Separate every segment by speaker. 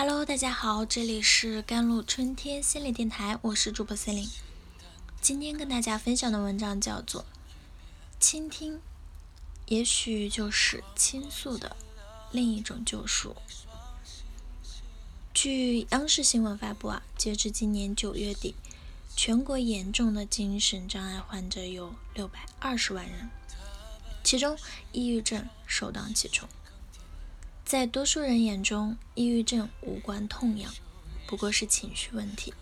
Speaker 1: Hello，大家好，这里是甘露春天心理电台，我是主播 C 琳。今天跟大家分享的文章叫做《倾听》，也许就是倾诉的另一种救赎。据央视新闻发布啊，截至今年九月底，全国严重的精神障碍患者有六百二十万人，其中抑郁症首当其冲。在多数人眼中，抑郁症无关痛痒，不过是情绪问题。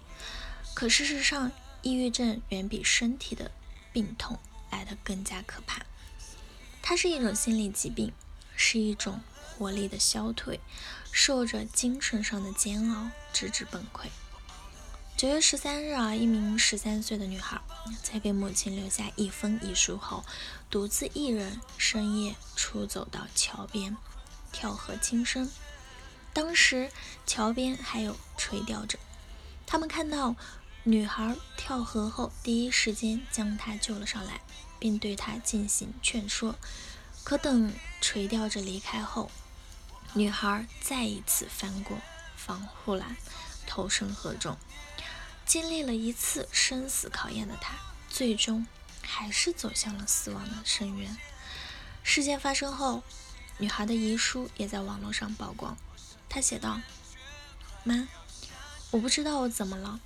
Speaker 1: 可事实上，抑郁症远比身体的病痛来得更加可怕。它是一种心理疾病，是一种活力的消退，受着精神上的煎熬，直至崩溃。九月十三日啊，一名十三岁的女孩在给母亲留下一封遗书后，独自一人深夜出走到桥边。跳河轻生，当时桥边还有垂钓者，他们看到女孩跳河后，第一时间将她救了上来，并对她进行劝说。可等垂钓者离开后，女孩再一次翻过防护栏，投身河中。经历了一次生死考验的她，最终还是走向了死亡的深渊。事件发生后。女孩的遗书也在网络上曝光。她写道：“妈，我不知道我怎么了，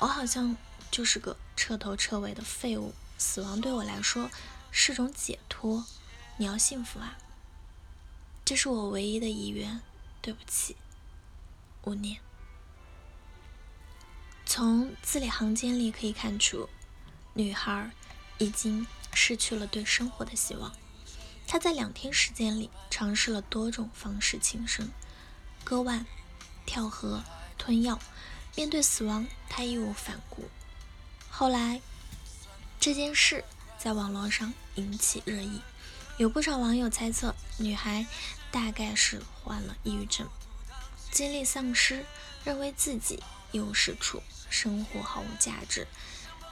Speaker 1: 我好像就是个彻头彻尾的废物。死亡对我来说是种解脱。你要幸福啊，这是我唯一的遗愿。对不起，勿念。”从字里行间里可以看出，女孩已经失去了对生活的希望。他在两天时间里尝试了多种方式轻生，割腕、跳河、吞药。面对死亡，他义无反顾。后来，这件事在网络上引起热议，有不少网友猜测女孩大概是患了抑郁症，精力丧失，认为自己一无是处，生活毫无价值，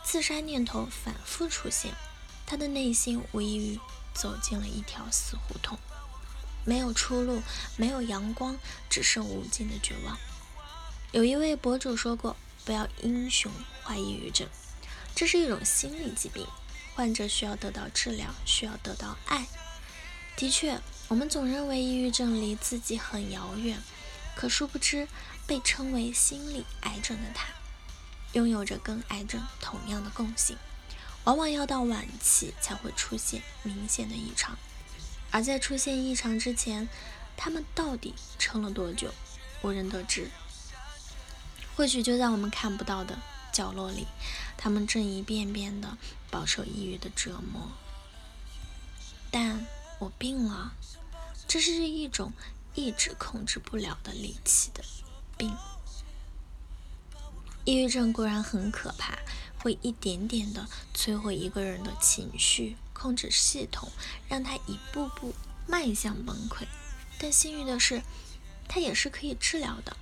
Speaker 1: 自杀念头反复出现。她的内心无异于……走进了一条死胡同，没有出路，没有阳光，只剩无尽的绝望。有一位博主说过：“不要英雄患抑郁症，这是一种心理疾病，患者需要得到治疗，需要得到爱。”的确，我们总认为抑郁症离自己很遥远，可殊不知，被称为心理癌症的它，拥有着跟癌症同样的共性。往往要到晚期才会出现明显的异常，而在出现异常之前，他们到底撑了多久，无人得知。或许就在我们看不到的角落里，他们正一遍遍的饱受抑郁的折磨。但我病了，这是一种一直控制不了的离奇的病。抑郁症固然很可怕。会一点点的摧毁一个人的情绪控制系统，让他一步步迈向崩溃。但幸运的是，他也是可以治疗的。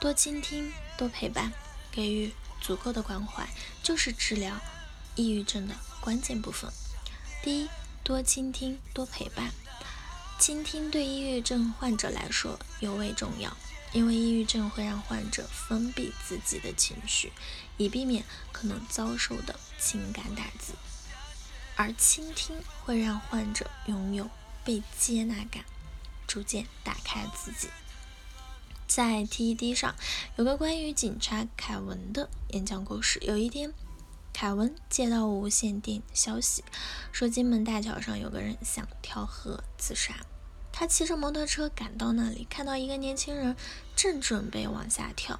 Speaker 1: 多倾听，多陪伴，给予足够的关怀，就是治疗抑郁症的关键部分。第一，多倾听，多陪伴。倾听对抑郁症患者来说尤为重要。因为抑郁症会让患者封闭自己的情绪，以避免可能遭受的情感打击，而倾听会让患者拥有被接纳感，逐渐打开自己。在 TED 上有个关于警察凯文的演讲故事。有一天，凯文接到无线电消息，说金门大桥上有个人想跳河自杀。他骑着摩托车赶到那里，看到一个年轻人正准备往下跳。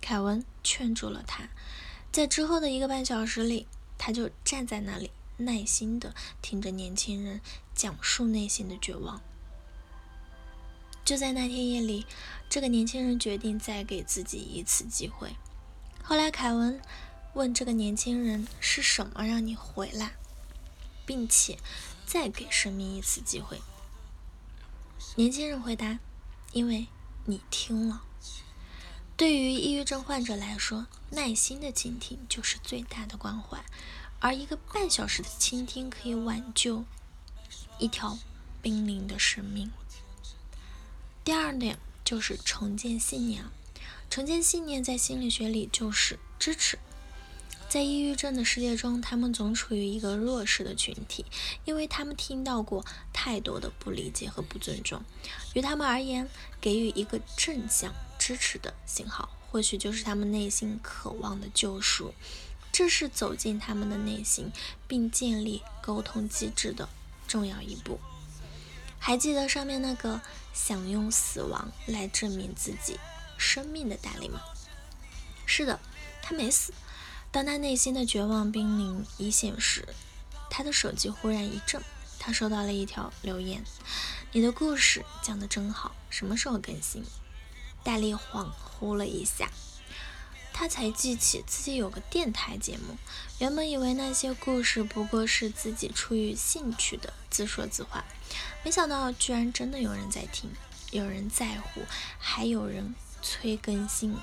Speaker 1: 凯文劝住了他。在之后的一个半小时里，他就站在那里，耐心地听着年轻人讲述内心的绝望。就在那天夜里，这个年轻人决定再给自己一次机会。后来，凯文问这个年轻人：“是什么让你回来，并且再给生命一次机会？”年轻人回答：“因为你听了。对于抑郁症患者来说，耐心的倾听就是最大的关怀，而一个半小时的倾听可以挽救一条濒临的生命。”第二点就。是重建信念。重建信念在心理学里就是支持。在抑郁症的世界中，他们总处于一个弱势的群体，因为他们听到过太多的不理解和不尊重。于他们而言，给予一个正向支持的信号，或许就是他们内心渴望的救赎。这是走进他们的内心，并建立沟通机制的重要一步。还记得上面那个想用死亡来证明自己生命的大力吗？是的，他没死。当他内心的绝望濒临一线时，他的手机忽然一震，他收到了一条留言：“你的故事讲得真好，什么时候更新？”戴丽恍惚了一下，他才记起自己有个电台节目。原本以为那些故事不过是自己出于兴趣的自说自话，没想到居然真的有人在听，有人在乎，还有人催更新。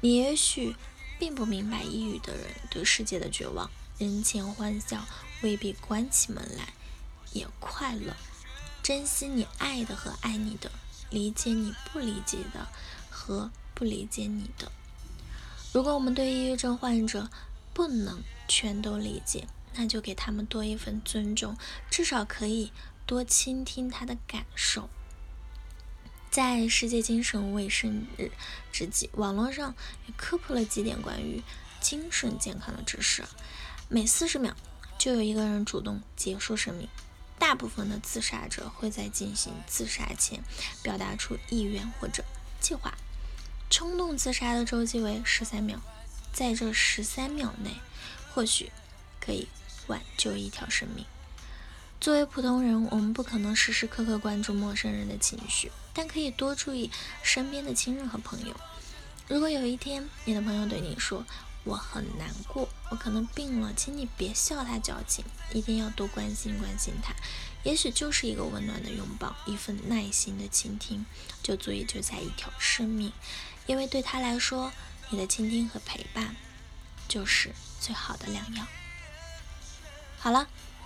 Speaker 1: 你也许。并不明白抑郁的人对世界的绝望，人前欢笑未必关起门来也快乐。珍惜你爱的和爱你的，理解你不理解的和不理解你的。如果我们对抑郁症患者不能全都理解，那就给他们多一份尊重，至少可以多倾听他的感受。在世界精神卫生日之际，网络上也科普了几点关于精神健康的知识。每四十秒就有一个人主动结束生命。大部分的自杀者会在进行自杀前表达出意愿或者计划。冲动自杀的周期为十三秒，在这十三秒内，或许可以挽救一条生命。作为普通人，我们不可能时时刻刻关注陌生人的情绪，但可以多注意身边的亲人和朋友。如果有一天你的朋友对你说：“我很难过，我可能病了，请你别笑他矫情，一定要多关心关心他。”也许就是一个温暖的拥抱，一份耐心的倾听，就足以救下一条生命。因为对他来说，你的倾听和陪伴就是最好的良药。好了。